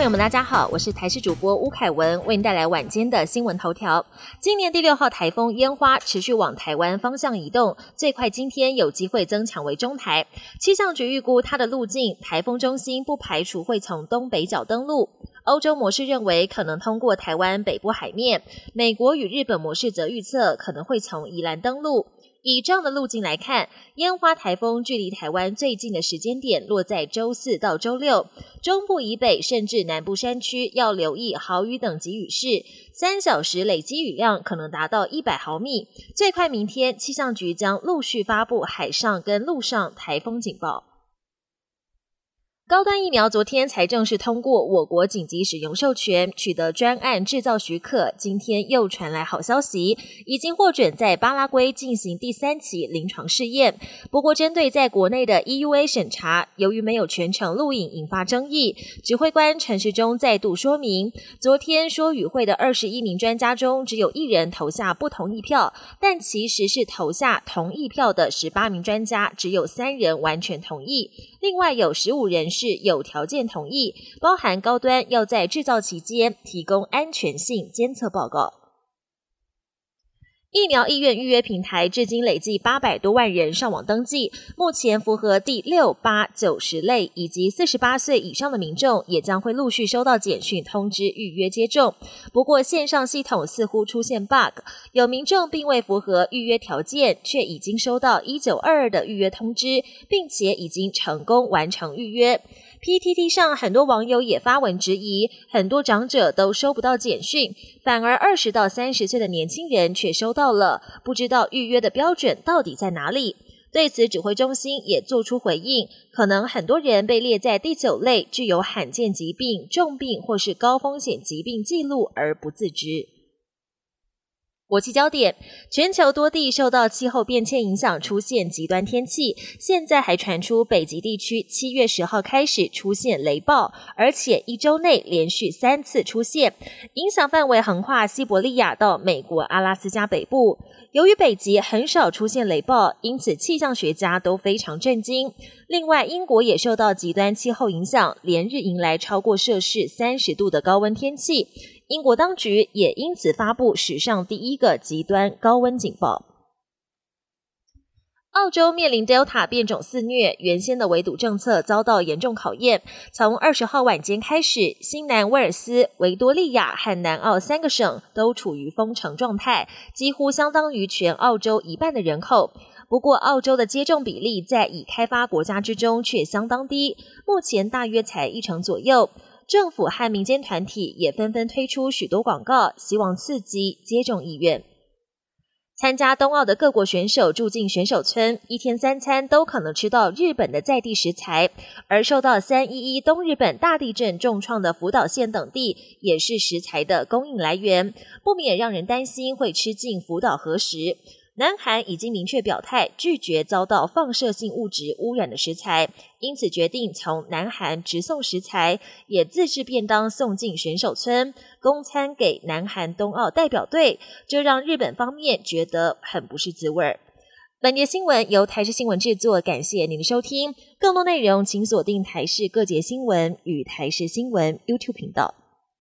朋友们，大家好，我是台视主播吴凯文，为您带来晚间的新闻头条。今年第六号台风烟花持续往台湾方向移动，最快今天有机会增强为中台。气象局预估它的路径，台风中心不排除会从东北角登陆。欧洲模式认为可能通过台湾北部海面，美国与日本模式则预测可能会从宜兰登陆。以这样的路径来看，烟花台风距离台湾最近的时间点落在周四到周六，中部以北甚至南部山区要留意豪雨等级雨势，三小时累积雨量可能达到一百毫米，最快明天气象局将陆续发布海上跟陆上台风警报。高端疫苗昨天才正式通过我国紧急使用授权，取得专案制造许可。今天又传来好消息，已经获准在巴拉圭进行第三期临床试验。不过，针对在国内的 EUA 审查，由于没有全程录影，引发争议。指挥官陈时中再度说明，昨天说与会的二十一名专家中，只有一人投下不同意票，但其实是投下同意票的十八名专家，只有三人完全同意，另外有十五人。是有条件同意，包含高端要在制造期间提供安全性监测报告。疫苗意愿预约平台至今累计八百多万人上网登记，目前符合第六、八、九十类以及四十八岁以上的民众，也将会陆续收到简讯通知预约接种。不过线上系统似乎出现 bug，有民众并未符合预约条件，却已经收到一九二二的预约通知，并且已经成功完成预约。PTT 上很多网友也发文质疑，很多长者都收不到简讯，反而二十到三十岁的年轻人却收到了，不知道预约的标准到底在哪里。对此，指挥中心也做出回应，可能很多人被列在第九类，具有罕见疾病、重病或是高风险疾病记录而不自知。国际焦点：全球多地受到气候变迁影响，出现极端天气。现在还传出北极地区七月十号开始出现雷暴，而且一周内连续三次出现，影响范围横跨西伯利亚到美国阿拉斯加北部。由于北极很少出现雷暴，因此气象学家都非常震惊。另外，英国也受到极端气候影响，连日迎来超过摄氏三十度的高温天气。英国当局也因此发布史上第一个极端高温警报。澳洲面临 Delta 变种肆虐，原先的围堵政策遭到严重考验。从二十号晚间开始，新南威尔斯、维多利亚和南澳三个省都处于封城状态，几乎相当于全澳洲一半的人口。不过，澳洲的接种比例在已开发国家之中却相当低，目前大约才一成左右。政府和民间团体也纷纷推出许多广告，希望刺激接种意愿。参加冬奥的各国选手住进选手村，一天三餐都可能吃到日本的在地食材。而受到三一一东日本大地震重创的福岛县等地，也是食材的供应来源，不免让人担心会吃进福岛核食。南韩已经明确表态，拒绝遭到放射性物质污染的食材，因此决定从南韩直送食材，也自制便当送进选手村供餐给南韩冬奥代表队，这让日本方面觉得很不是滋味儿。本节新闻由台视新闻制作，感谢您的收听。更多内容请锁定台视各节新闻与台视新闻 YouTube 频道。